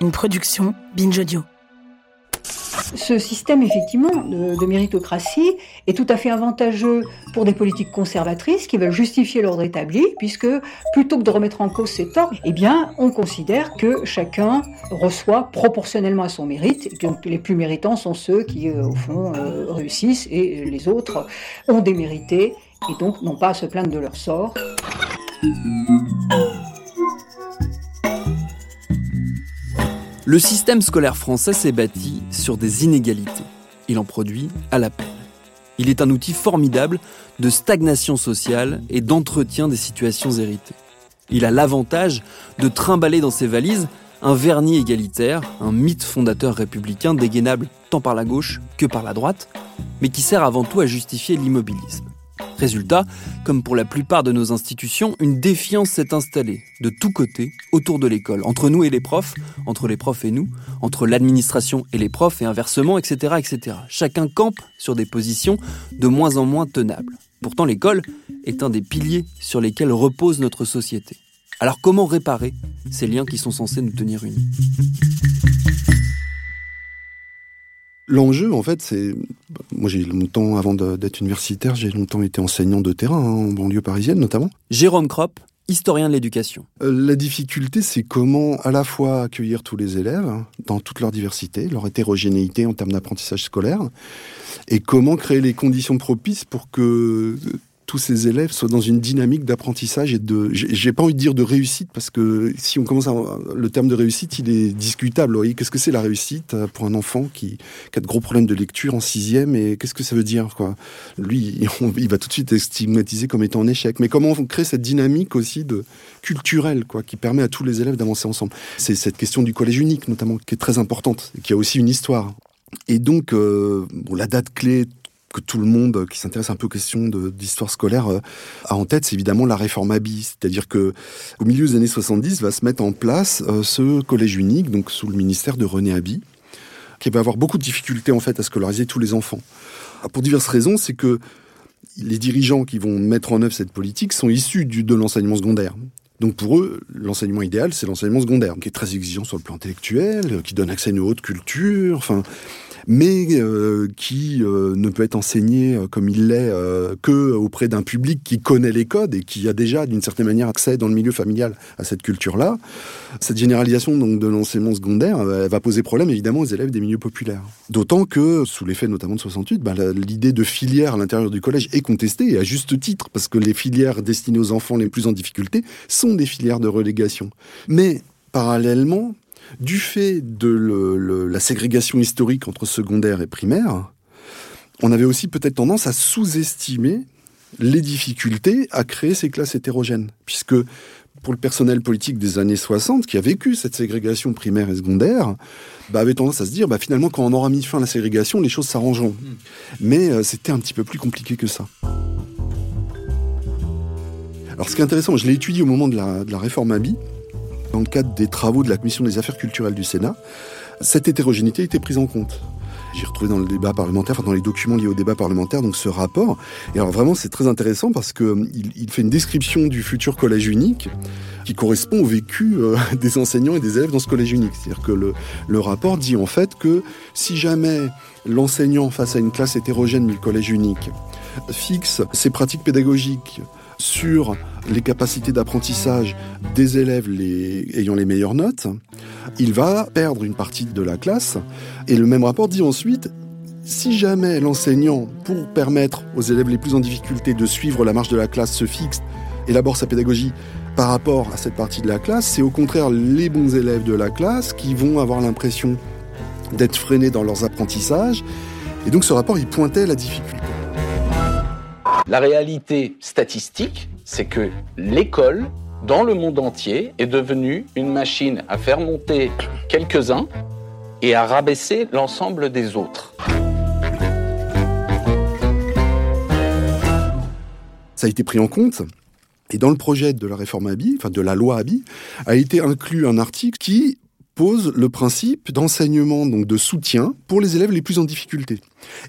Une production Binge Audio. Ce système, effectivement, de, méritocratie est tout à fait avantageux pour des politiques conservatrices qui veulent justifier l'ordre établi, puisque plutôt que de remettre en cause cet ordre, eh bien, on considère que chacun reçoit proportionnellement à son mérite, donc les plus méritants sont ceux qui, euh, au fond, euh, réussissent, et les autres ont démérité, et donc n'ont pas à se plaindre de leur sort. Le système scolaire français s'est bâti sur des inégalités. Il en produit à la peine. Il est un outil formidable de stagnation sociale et d'entretien des situations héritées. Il a l'avantage de trimballer dans ses valises un vernis égalitaire, un mythe fondateur républicain dégainable tant par la gauche que par la droite, mais qui sert avant tout à justifier l'immobilisme. Résultat, comme pour la plupart de nos institutions, une défiance s'est installée de tous côtés autour de l'école, entre nous et les profs, entre les profs et nous, entre l'administration et les profs et inversement, etc., etc. Chacun campe sur des positions de moins en moins tenables. Pourtant, l'école est un des piliers sur lesquels repose notre société. Alors comment réparer ces liens qui sont censés nous tenir unis? L'enjeu, en fait, c'est. Moi, j'ai longtemps, avant d'être universitaire, j'ai longtemps été enseignant de terrain, hein, en banlieue parisienne notamment. Jérôme Kropp, historien de l'éducation. Euh, la difficulté, c'est comment à la fois accueillir tous les élèves dans toute leur diversité, leur hétérogénéité en termes d'apprentissage scolaire, et comment créer les conditions propices pour que tous ces élèves soient dans une dynamique d'apprentissage et de, j'ai pas envie de dire de réussite parce que si on commence à, le terme de réussite, il est discutable. Qu'est-ce que c'est la réussite euh, pour un enfant qui, a de gros problèmes de lecture en sixième et qu'est-ce que ça veut dire, quoi? Lui, il va tout de suite être stigmatisé comme étant un échec. Mais comment on crée cette dynamique aussi de culturelle, quoi, qui permet à tous les élèves d'avancer ensemble? C'est cette question du collège unique, notamment, qui est très importante et qui a aussi une histoire. Et donc, euh, bon, la date clé, tout le monde qui s'intéresse un peu aux questions d'histoire scolaire euh, a en tête, c'est évidemment la réforme Abi. C'est-à-dire que au milieu des années 70 va se mettre en place euh, ce collège unique, donc sous le ministère de René Abi, qui va avoir beaucoup de difficultés en fait à scolariser tous les enfants. Pour diverses raisons, c'est que les dirigeants qui vont mettre en œuvre cette politique sont issus de l'enseignement secondaire. Donc pour eux, l'enseignement idéal, c'est l'enseignement secondaire, qui est très exigeant sur le plan intellectuel, qui donne accès à une haute culture, enfin, mais euh, qui euh, ne peut être enseigné euh, comme il l'est que auprès d'un public qui connaît les codes et qui a déjà d'une certaine manière accès dans le milieu familial à cette culture-là. Cette généralisation donc de l'enseignement secondaire va poser problème évidemment aux élèves des milieux populaires. D'autant que sous l'effet notamment de 68, bah, l'idée de filière à l'intérieur du collège est contestée et à juste titre parce que les filières destinées aux enfants les plus en difficulté sont des filières de relégation. Mais parallèlement, du fait de la ségrégation historique entre secondaire et primaire, on avait aussi peut-être tendance à sous-estimer les difficultés à créer ces classes hétérogènes, puisque pour le personnel politique des années 60, qui a vécu cette ségrégation primaire et secondaire, bah, avait tendance à se dire, bah, finalement, quand on aura mis fin à la ségrégation, les choses s'arrangeront. Hmm. Mais euh, c'était un petit peu plus compliqué que ça. Alors ce qui est intéressant, je l'ai étudié au moment de la, de la réforme Abi, dans le cadre des travaux de la Commission des affaires culturelles du Sénat, cette hétérogénéité était prise en compte. J'ai retrouvé dans le débat parlementaire, enfin dans les documents liés au débat parlementaire, donc ce rapport. Et alors vraiment, c'est très intéressant parce que euh, il, fait une description du futur collège unique qui correspond au vécu euh, des enseignants et des élèves dans ce collège unique. C'est-à-dire que le, le rapport dit en fait que si jamais l'enseignant face à une classe hétérogène du collège unique fixe ses pratiques pédagogiques sur les capacités d'apprentissage des élèves ayant les meilleures notes, il va perdre une partie de la classe. Et le même rapport dit ensuite, si jamais l'enseignant, pour permettre aux élèves les plus en difficulté de suivre la marche de la classe, se fixe, élabore sa pédagogie par rapport à cette partie de la classe, c'est au contraire les bons élèves de la classe qui vont avoir l'impression d'être freinés dans leurs apprentissages. Et donc ce rapport, il pointait la difficulté. La réalité statistique, c'est que l'école, dans le monde entier, est devenue une machine à faire monter quelques-uns et à rabaisser l'ensemble des autres. Ça a été pris en compte. Et dans le projet de la réforme Abi, enfin de la loi Abi, a été inclus un article qui pose le principe d'enseignement, donc de soutien pour les élèves les plus en difficulté.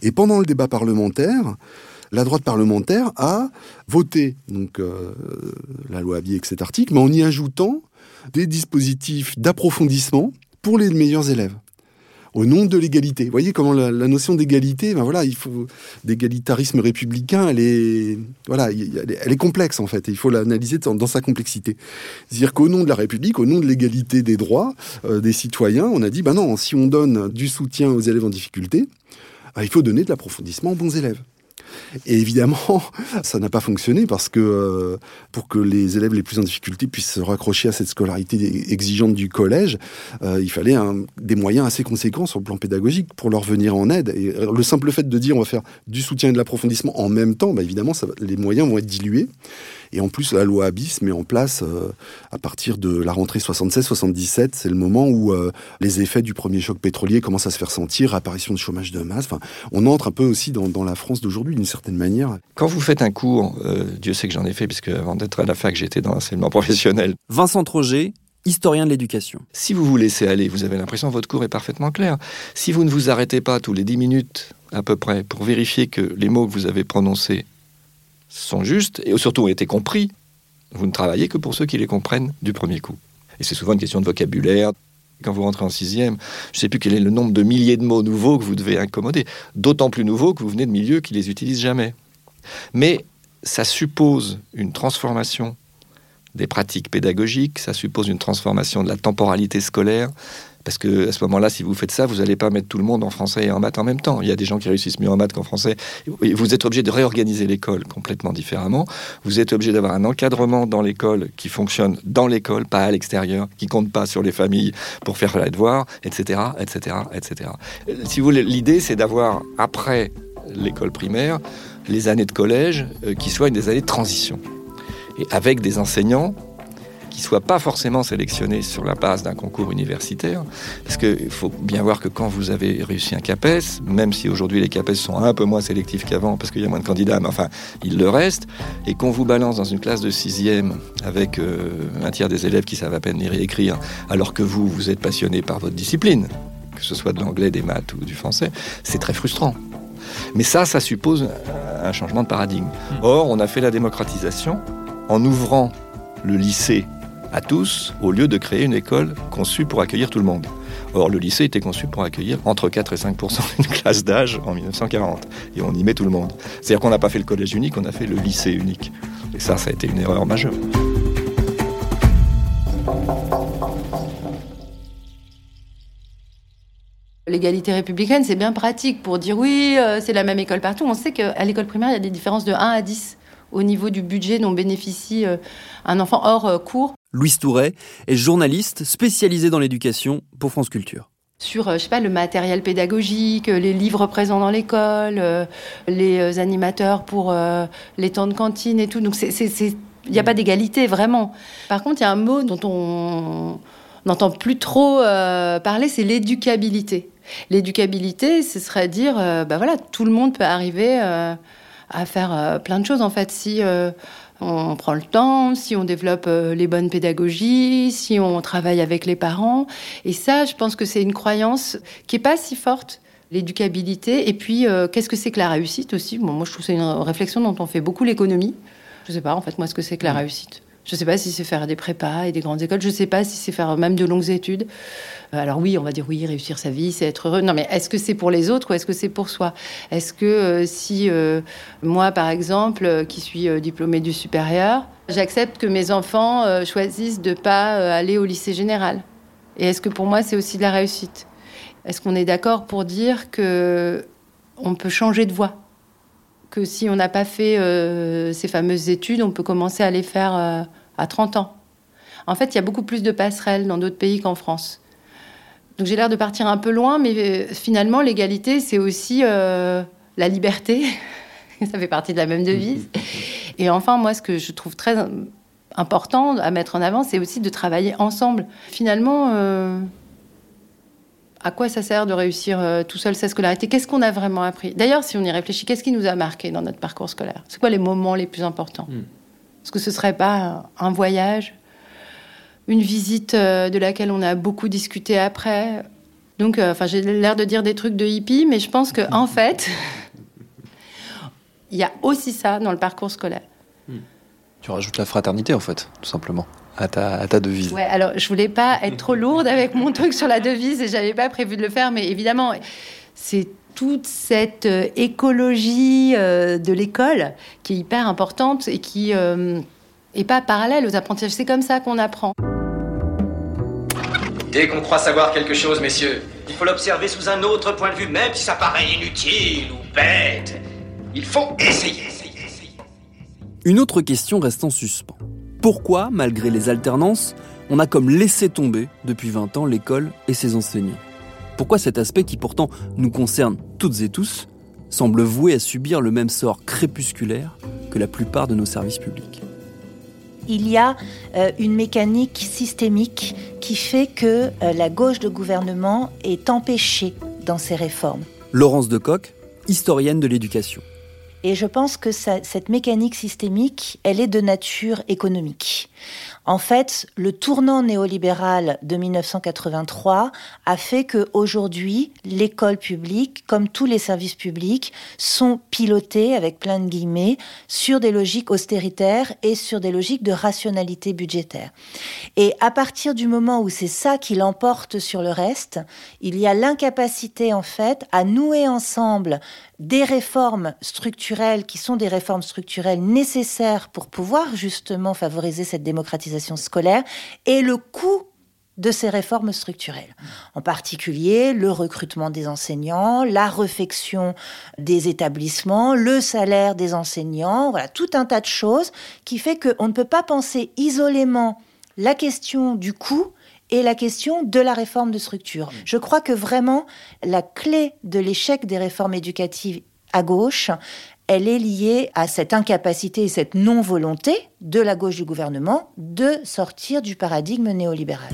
Et pendant le débat parlementaire, la droite parlementaire a voté donc euh, la loi Abi avec cet article, mais en y ajoutant des dispositifs d'approfondissement pour les meilleurs élèves au nom de l'égalité. Vous voyez comment la, notion d'égalité, ben voilà, il faut d'égalitarisme républicain, elle est voilà, elle est complexe en fait. il faut l'analyser dans, sa complexité. C'est-à-dire qu'au nom de la République, au nom de l'égalité des droits euh, des citoyens, on a dit ben non, si on donne du soutien aux élèves en difficulté, ben, il faut donner de l'approfondissement aux bons élèves. Et évidemment, ça n'a pas fonctionné parce que euh, pour que les élèves les plus en difficulté puissent se raccrocher à cette scolarité exigeante du collège, euh, il fallait des moyens assez conséquents sur le plan pédagogique pour leur venir en aide. Et le simple fait de dire on va faire du soutien et de l'approfondissement en même temps, bah, évidemment, les moyens vont être dilués. Et en plus, la loi Abyss met en place, euh, à partir de la rentrée 76-77, c'est le moment où euh, les effets du premier choc pétrolier commencent à se faire sentir, apparition de chômage de masse. Enfin, on entre un peu aussi dans, la France d'aujourd'hui, d'une certaine manière. Quand vous faites un cours, euh, Dieu sait que j'en ai fait, puisque avant d'être à la fac, j'étais dans l'enseignement professionnel. Vincent Troget, historien de l'éducation. Si vous vous laissez aller, vous avez l'impression que votre cours est parfaitement clair. Si vous ne vous arrêtez pas tous les 10 minutes à peu près pour vérifier que les mots que vous avez prononcés sont justes et surtout ont été compris, vous ne travaillez que pour ceux qui les comprennent du premier coup. Et c'est souvent une question de vocabulaire. Quand vous rentrez en sixième, je ne sais plus quel est le nombre de milliers de mots nouveaux que vous devez incommoder. D'autant plus nouveaux que vous venez de milieux qui les utilisent jamais. Mais ça suppose une transformation des pratiques pédagogiques, ça suppose une transformation de la temporalité scolaire, parce que à ce moment-là, si vous faites ça, vous n'allez pas mettre tout le monde en français et en maths en même temps. Il y a des gens qui réussissent mieux en maths qu'en français. Vous êtes obligé de réorganiser l'école complètement différemment. Vous êtes obligé d'avoir un encadrement dans l'école qui fonctionne dans l'école, pas à l'extérieur, qui compte pas sur les familles pour faire les devoirs, etc., etc., etc. Si vous l'idée, c'est d'avoir après l'école primaire les années de collège euh, qui soient des années de transition et avec des enseignants qui ne soient pas forcément sélectionnés sur la base d'un concours universitaire. Parce qu'il faut bien voir que quand vous avez réussi un CAPES, même si aujourd'hui les CAPES sont un peu moins sélectifs qu'avant parce qu'il y a moins de candidats, mais enfin, il le reste, et qu'on vous balance dans une classe de sixième avec euh, un tiers des élèves qui savent à peine lire et écrire, alors que vous, vous êtes passionné par votre discipline, que ce soit de l'anglais, des maths ou du français, c'est très frustrant. Mais ça, ça suppose un changement de paradigme. Or, on a fait la démocratisation en ouvrant le lycée à tous, au lieu de créer une école conçue pour accueillir tout le monde. Or, le lycée était conçu pour accueillir entre 4 et 5% d'une classe d'âge en 1940. Et on y met tout le monde. C'est-à-dire qu'on n'a pas fait le collège unique, on a fait le lycée unique. Et ça, ça a été une erreur majeure. L'égalité républicaine, c'est bien pratique pour dire oui, euh, c'est la même école partout. On sait qu'à l'école primaire, il y a des différences de 1 à 10 au niveau du budget dont bénéficie euh, un enfant hors euh, cours. Louise Touret est journaliste spécialisée dans l'éducation pour France Culture sur, euh, je sais pas, le matériel pédagogique, les livres présents dans l'école, les animateurs pour les temps de cantine et tout. Donc, il n'y a pas d'égalité vraiment. Par contre, il y a un mot dont on n'entend plus trop parler, c'est l'éducabilité. L'éducabilité, ce serait dire, bah voilà, tout le monde peut arriver à faire euh, plein de choses en fait. Si euh, on prend le temps, si on développe euh, les bonnes pédagogies, si on travaille avec les parents. Et ça, je pense que c'est une croyance qui est pas si forte l'éducabilité. Et puis, qu'est-ce que c'est que la réussite aussi? Bon, Moi, je trouve que c'est une réflexion dont on fait beaucoup l'économie. Je sais pas, en fait, moi, ce que c'est que la mmh. réussite. Je sais pas si c'est faire des prépas et des grandes écoles. Je sais pas si c'est faire même de longues études. Euh, alors oui, on va dire oui, réussir sa vie, c'est être heureux. Non, mais est-ce que c'est pour les autres ou est-ce que c'est pour soi? Est-ce que euh, si euh, moi, par exemple, qui suis diplômée du supérieur, j'accepte que mes enfants choisissent de pas aller au lycée général? Et est-ce que pour moi, c'est aussi de la réussite? Est-ce qu'on est, d'accord pour dire que on peut changer de voie? Que si on n'a pas fait ces fameuses études, on peut commencer à les faire à 30 ans. En fait, il y a beaucoup plus de passerelles dans d'autres pays qu'en France. Donc j'ai l'air de partir un peu loin, mais euh, finalement, l'égalité, c'est aussi euh, la liberté ça fait partie de la même devise. Et enfin, moi, ce que je trouve très important à mettre en avant, c'est aussi de travailler ensemble. Finalement, euh, à quoi ça sert de réussir euh, tout seul sa scolarité? Qu'est-ce qu'on a vraiment appris? D'ailleurs, si on y réfléchit, qu'est-ce qui nous a marqué dans notre parcours scolaire? C'est quoi les moments les plus importants? Hmm. Est-ce que ce serait pas un voyage, une visite euh, de laquelle on a beaucoup discuté après? Donc, enfin, j'ai l'air de dire des trucs de hippie, mais je pense qu'en en fait, il y a aussi ça dans le parcours scolaire. Hmm. Tu rajoutes la fraternité, en fait, tout simplement, à ta, à ta devise. Ouais, alors je voulais pas être trop lourde avec mon truc sur la devise et j'avais pas prévu de le faire, mais évidemment, c'est toute cette euh, écologie euh, de l'école qui est hyper importante et qui euh, est pas parallèle aux apprentissages. C'est comme ça qu'on apprend. Dès qu'on croit savoir quelque chose, messieurs, il faut l'observer sous un autre point de vue, même si ça paraît inutile ou bête. Il faut essayer, essayer, essayer. Une autre question reste en suspens. Pourquoi, malgré les alternances, on a comme laissé tomber depuis 20 ans l'école et ses enseignants? Pourquoi cet aspect qui pourtant nous concerne toutes et tous semble voué à subir le même sort crépusculaire que la plupart de nos services publics? Il y a euh, une mécanique systémique qui fait que euh, la gauche de gouvernement est empêchée dans ses réformes. Laurence Decoq, historienne de l'éducation. Et je pense que cette mécanique systémique, elle est de nature économique. En fait, le tournant néolibéral de 1983 a fait que aujourd'hui, l'école publique, comme tous les services publics, sont pilotés avec plein de guillemets sur des logiques austéritaires et sur des logiques de rationalité budgétaire. Et à partir du moment où c'est ça qui l'emporte sur le reste, il y a l'incapacité en fait à nouer ensemble des réformes structurelles qui sont des réformes structurelles nécessaires pour pouvoir justement favoriser cette démocratisation scolaire et le coût de ces réformes structurelles. En particulier, le recrutement des enseignants, la réfection des établissements, le salaire des enseignants, voilà, tout un tas de choses qui fait qu'on ne peut pas penser isolément la question du coût et la question de la réforme de structure. Je crois que vraiment la clé de l'échec des réformes éducatives à gauche, elle est liée à cette incapacité et cette non-volonté de la gauche du gouvernement de sortir du paradigme néolibéral.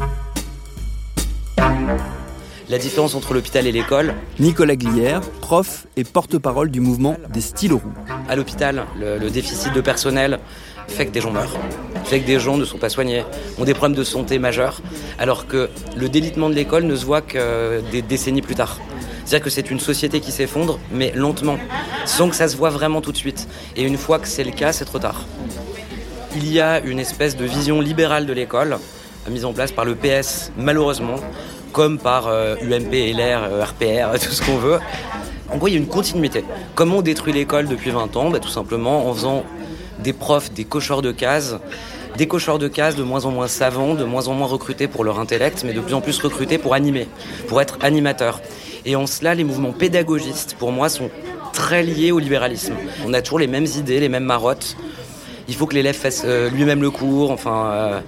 La différence entre l'hôpital et l'école. Nicolas Glière, prof et porte-parole du mouvement des stylos roux. À l'hôpital, le déficit de personnel, fait que des gens meurent, fait que des gens ne sont pas soignés, ont des problèmes de santé majeurs, alors que le délitement de l'école ne se voit que des décennies plus tard. C'est-à-dire que c'est une société qui s'effondre, mais lentement, sans que ça se voit vraiment tout de suite. Et une fois que c'est le cas, c'est trop tard. Il y a une espèce de vision libérale de l'école, mise en place par le PS, malheureusement, comme par UMP, LR, RPR, tout ce qu'on veut. En gros, il y a une continuité. Comment on détruit l'école depuis 20 ans? Bah, Tout simplement en faisant des profs, des cocheurs de cases, des cocheurs de cases de moins en moins savants, de moins en moins recrutés pour leur intellect, mais de plus en plus recrutés pour animer, pour être animateurs. Et en cela, les mouvements pédagogistes, pour moi, sont très liés au libéralisme. On a toujours les mêmes idées, les mêmes marottes. Il faut que l'élève fasse euh, lui-même le cours, enfin... Euh,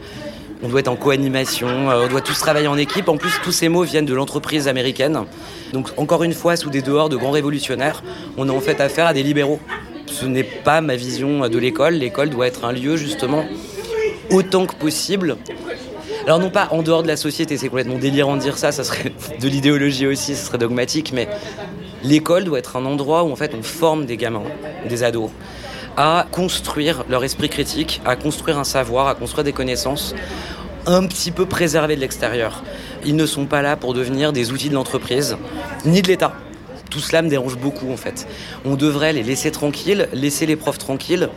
on doit être en co-animation, euh, on doit tous travailler en équipe. En plus, tous ces mots viennent de l'entreprise américaine. Donc, encore une fois, sous des dehors de grands révolutionnaires, on a en fait affaire à des libéraux ce n'est pas ma vision de l'école. L'école doit être un lieu justement autant que possible. Alors non pas en dehors de la société, c'est complètement délirant de dire ça, ça serait de l'idéologie aussi, ce serait dogmatique, mais l'école doit être un endroit où en fait on forme des gamins, des ados, à construire leur esprit critique, à construire un savoir, à construire des connaissances un petit peu préservées de l'extérieur. Ils ne sont pas là pour devenir des outils de l'entreprise, ni de l'État tout cela me dérange beaucoup en fait. On devrait les laisser tranquilles, laisser les profs tranquilles.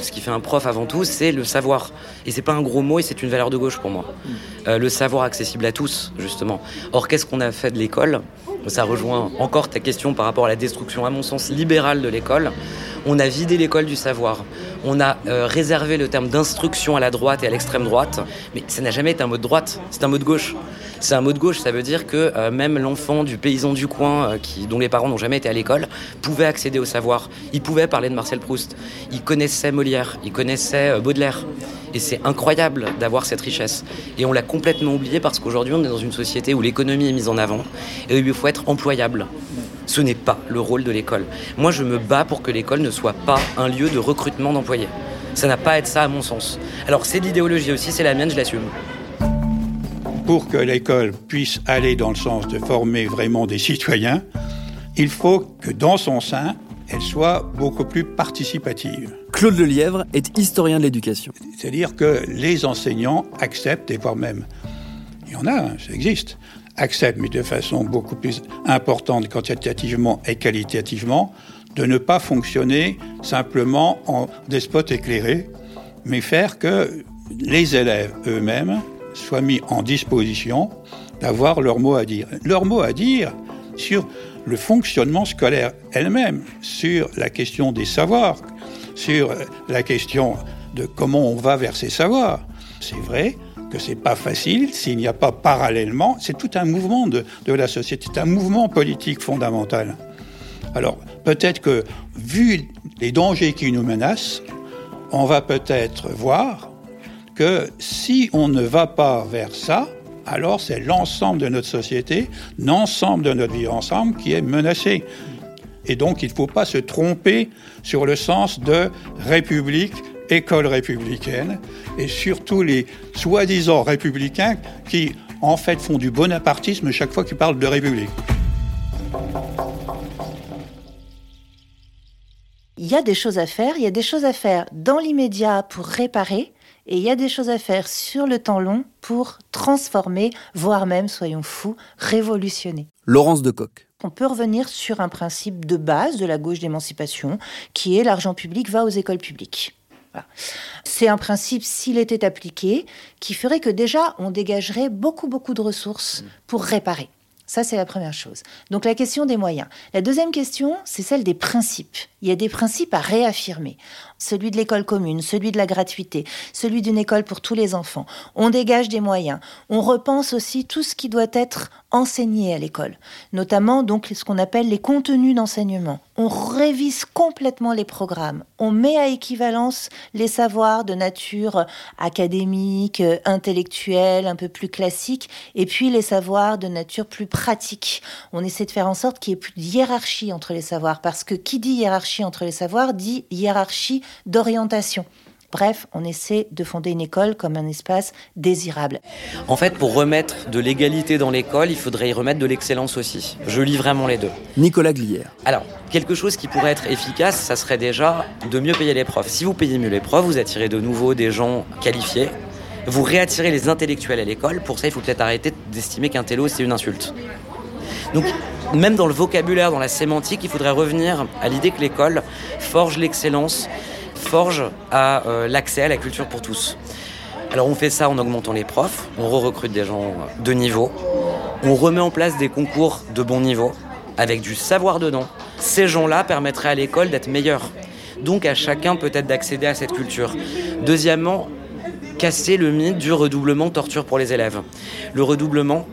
Ce qui fait un prof avant tout, c'est le savoir. Et c'est pas un gros mot et c'est une valeur de gauche pour moi. Euh, le savoir accessible à tous, justement. Or, qu'est-ce qu'on a fait de l'école? Ça rejoint encore ta question par rapport à la destruction, à mon sens, libérale de l'école. On a vidé l'école du savoir. On a euh, réservé le terme d'instruction à la droite et à l'extrême droite. Mais ça n'a jamais été un mot de droite, c'est un mot de gauche. C'est un mot de gauche, ça veut dire que euh, même l'enfant du paysan du coin, euh, dont les parents n'ont jamais été à l'école, pouvait accéder au savoir. Il pouvait parler de Marcel Proust. Il connaissait Molière, il connaissait Baudelaire. Et c'est incroyable d'avoir cette richesse. Et on l'a complètement oublié parce qu'aujourd'hui, on est dans une société où l'économie est mise en avant et où il faut être employable. Ce n'est pas le rôle de l'école. Moi, je me bats pour que l'école ne soit pas un lieu de recrutement d'employés. Ça n'a pas à être ça, à mon sens. Alors, c'est l'idéologie aussi, c'est la mienne, je l'assume. Pour que l'école puisse aller dans le sens de former vraiment des citoyens, il faut que dans son sein, elle soit beaucoup plus participative. Claude Lelièvre est historien de l'éducation. C'est-à-dire que les enseignants acceptent, et voire même, il y en a, hein, ça existe, acceptent, mais de façon beaucoup plus importante quantitativement et qualitativement, de ne pas fonctionner simplement en despote éclairé, mais faire que les élèves eux-mêmes soient mis en disposition d'avoir leur mot à dire. Leur mot à dire sur le fonctionnement scolaire elle-même, sur la question des savoirs, sur la question de comment on va vers ces savoirs. C'est vrai que c'est pas facile s'il n'y a pas parallèlement, c'est tout un mouvement de, de la société, c'est un mouvement politique fondamental. Alors, peut-être que, vu les dangers qui nous menacent, on va peut-être voir que si on ne va pas vers ça, alors c'est l'ensemble de notre société, l'ensemble de notre vie ensemble qui est menacé. Et donc, il ne faut pas se tromper sur le sens de république, école républicaine, et surtout les soi-disant républicains qui, en fait, font du bonapartisme chaque fois qu'ils parlent de république. Il y a des choses à faire, il y a des choses à faire dans l'immédiat pour réparer, et il y a des choses à faire sur le temps long pour transformer, voire même, soyons fous, révolutionner. Laurence de Coq. On peut revenir sur un principe de base de la gauche d'émancipation, qui est l'argent public va aux écoles publiques. Voilà. C'est un principe, s'il était appliqué, qui ferait que déjà, on dégagerait beaucoup, beaucoup de ressources pour réparer. Ça, c'est la première chose. Donc la question des moyens. La deuxième question, c'est celle des principes. Il y a des principes à réaffirmer. Celui de l'école commune, celui de la gratuité, celui d'une école pour tous les enfants. On dégage des moyens. On repense aussi tout ce qui doit être enseigné à l'école, notamment donc ce qu'on appelle les contenus d'enseignement. On révise complètement les programmes. On met à équivalence les savoirs de nature académique, intellectuelle, un peu plus classique, et puis les savoirs de nature plus pratique. On essaie de faire en sorte qu'il y ait plus de hiérarchie entre les savoirs, parce que qui dit hiérarchie entre les savoirs dit hiérarchie d'orientation. Bref, on essaie de fonder une école comme un espace désirable. En fait, pour remettre de l'égalité dans l'école, il faudrait y remettre de l'excellence aussi. Je lis vraiment les deux. Nicolas Glière. Alors, quelque chose qui pourrait être efficace, ça serait déjà de mieux payer les profs. Si vous payez mieux les profs, vous attirez de nouveau des gens qualifiés. Vous réattirez les intellectuels à l'école. Pour ça, il faut peut-être arrêter d'estimer qu'un télo, c'est une insulte. Donc, même dans le vocabulaire, dans la sémantique, il faudrait revenir à l'idée que l'école forge l'excellence, forge à euh, l'accès à la culture pour tous. Alors on fait ça en augmentant les profs, on re-recrute des gens de niveau, on remet en place des concours de bon niveau, avec du savoir dedans. Ces gens-là permettraient à l'école d'être meilleure. Donc à chacun peut-être d'accéder à cette culture. Deuxièmement, casser le mythe du redoublement torture pour les élèves. Le redoublement,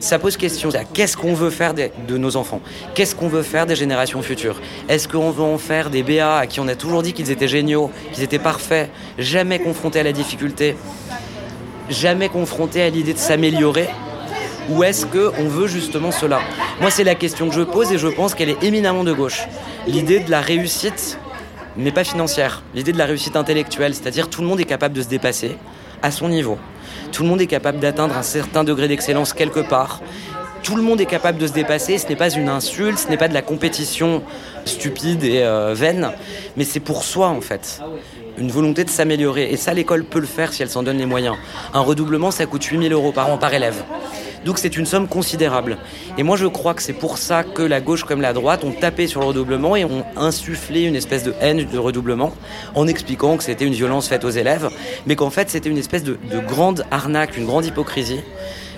ça pose question. Qu'est-ce qu'on veut faire de, nos enfants? Qu'est-ce qu'on veut faire des générations futures? Est-ce qu'on veut en faire des BA à qui on a toujours dit qu'ils étaient géniaux, qu'ils étaient parfaits, jamais confrontés à la difficulté, jamais confrontés à l'idée de s'améliorer? Ou est-ce qu'on veut justement cela? Moi, c'est la question que je pose et je pense qu'elle est éminemment de gauche. L'idée de la réussite, mais pas financière. L'idée de la réussite intellectuelle, c'est-à-dire tout le monde est capable de se dépasser à son niveau. Tout le monde est capable d'atteindre un certain degré d'excellence quelque part. Tout le monde est capable de se dépasser. Ce n'est pas une insulte, ce n'est pas de la compétition stupide et euh, vaine, mais c'est pour soi en fait. Une volonté de s'améliorer. Et ça, l'école peut le faire si elle s'en donne les moyens. Un redoublement, ça coûte 8000 euros par an par élève. Donc c'est une somme considérable. Et moi je crois que c'est pour ça que la gauche comme la droite ont tapé sur le redoublement et ont insufflé une espèce de haine de redoublement en expliquant que c'était une violence faite aux élèves, mais qu'en fait c'était une espèce de, de, grande arnaque, une grande hypocrisie.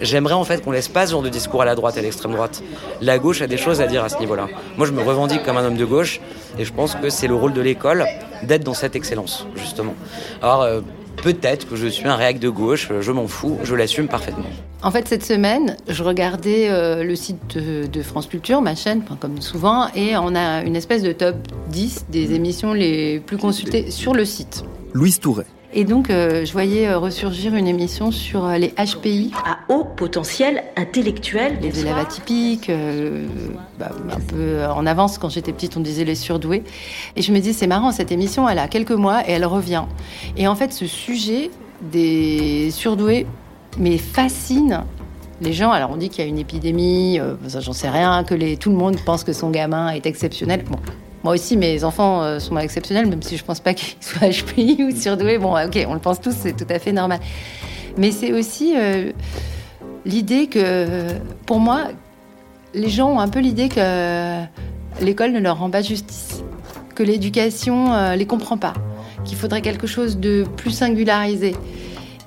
J'aimerais en fait qu'on laisse pas ce genre de discours à la droite et à l'extrême droite. La gauche a des choses à dire à ce niveau-là. Moi je me revendique comme un homme de gauche et je pense que c'est le rôle de l'école d'être dans cette excellence, justement. Alors euh, peut-être que je suis un réac de gauche, je m'en fous, je l'assume parfaitement. En fait, cette semaine, je regardais euh, le site de, de, France Culture, ma chaîne, comme souvent, et on a une espèce de top 10 des émissions les plus consultées sur le site. Louise Touret. Et donc, euh, je voyais euh, ressurgir une émission sur euh, les HPI. À haut potentiel intellectuel. Les élèves atypiques, bah, un peu en avance. Quand j'étais petite, on disait les surdoués. Et je me dis, c'est marrant, cette émission, elle a quelques mois et elle revient. Et en fait, ce sujet des surdoués me fascine les gens, alors on dit qu'il y a une épidémie, j'en sais rien, que les, tout le monde pense que son gamin est exceptionnel. Bon, moi aussi, mes enfants euh, sont exceptionnels, même si je pense pas qu'ils soient HPI ou surdoués. Bon, ok, on le pense tous, c'est tout à fait normal. Mais c'est aussi euh, l'idée que, pour moi, les gens ont un peu l'idée que l'école ne leur rend pas justice, que l'éducation euh, les comprend pas, qu'il faudrait quelque chose de plus singularisé.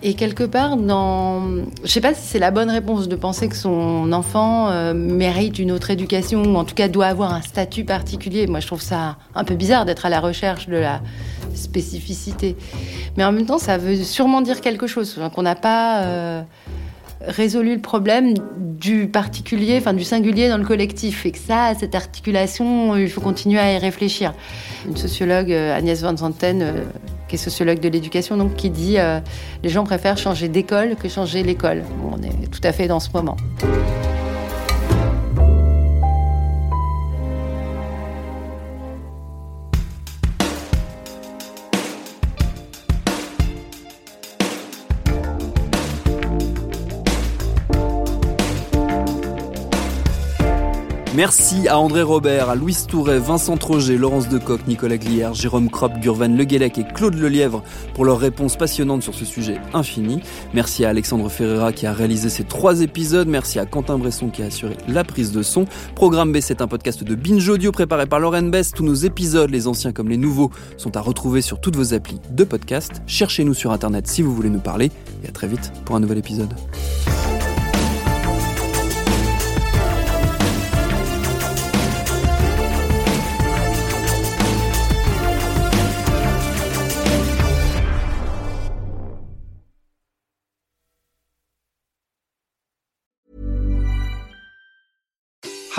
Et quelque part, dans... je sais pas si c'est la bonne réponse de penser que son enfant euh, mérite une autre éducation, ou en tout cas doit avoir un statut particulier. Moi, je trouve ça un peu bizarre d'être à la recherche de la spécificité. Mais en même temps, ça veut sûrement dire quelque chose, qu'on n'a pas... Euh, résolu le problème du particulier, enfin du singulier dans le collectif, et que ça, cette articulation, il faut continuer à y réfléchir. Une sociologue, euh, Agnès Van Zanten, euh, qui est sociologue de l'éducation, donc qui dit euh, les gens préfèrent changer d'école que changer l'école. on est tout à fait dans ce moment. Merci à André Robert, à Louise Touret, Vincent Troget, Laurence Decoq, Nicolas Glière, Jérôme Kropp, Gurvan Leguelec et Claude Lelièvre pour leurs réponses passionnantes sur ce sujet infini. Merci à Alexandre Ferreira qui a réalisé ces trois épisodes. Merci à Quentin Bresson qui a assuré la prise de son. Programme B, c'est un podcast de Binge Audio préparé par Lauren Bess. Tous nos épisodes, les anciens comme les nouveaux, sont à retrouver sur toutes vos applis de podcast. Cherchez-nous sur Internet si vous voulez nous parler. Et à très vite pour un nouvel épisode.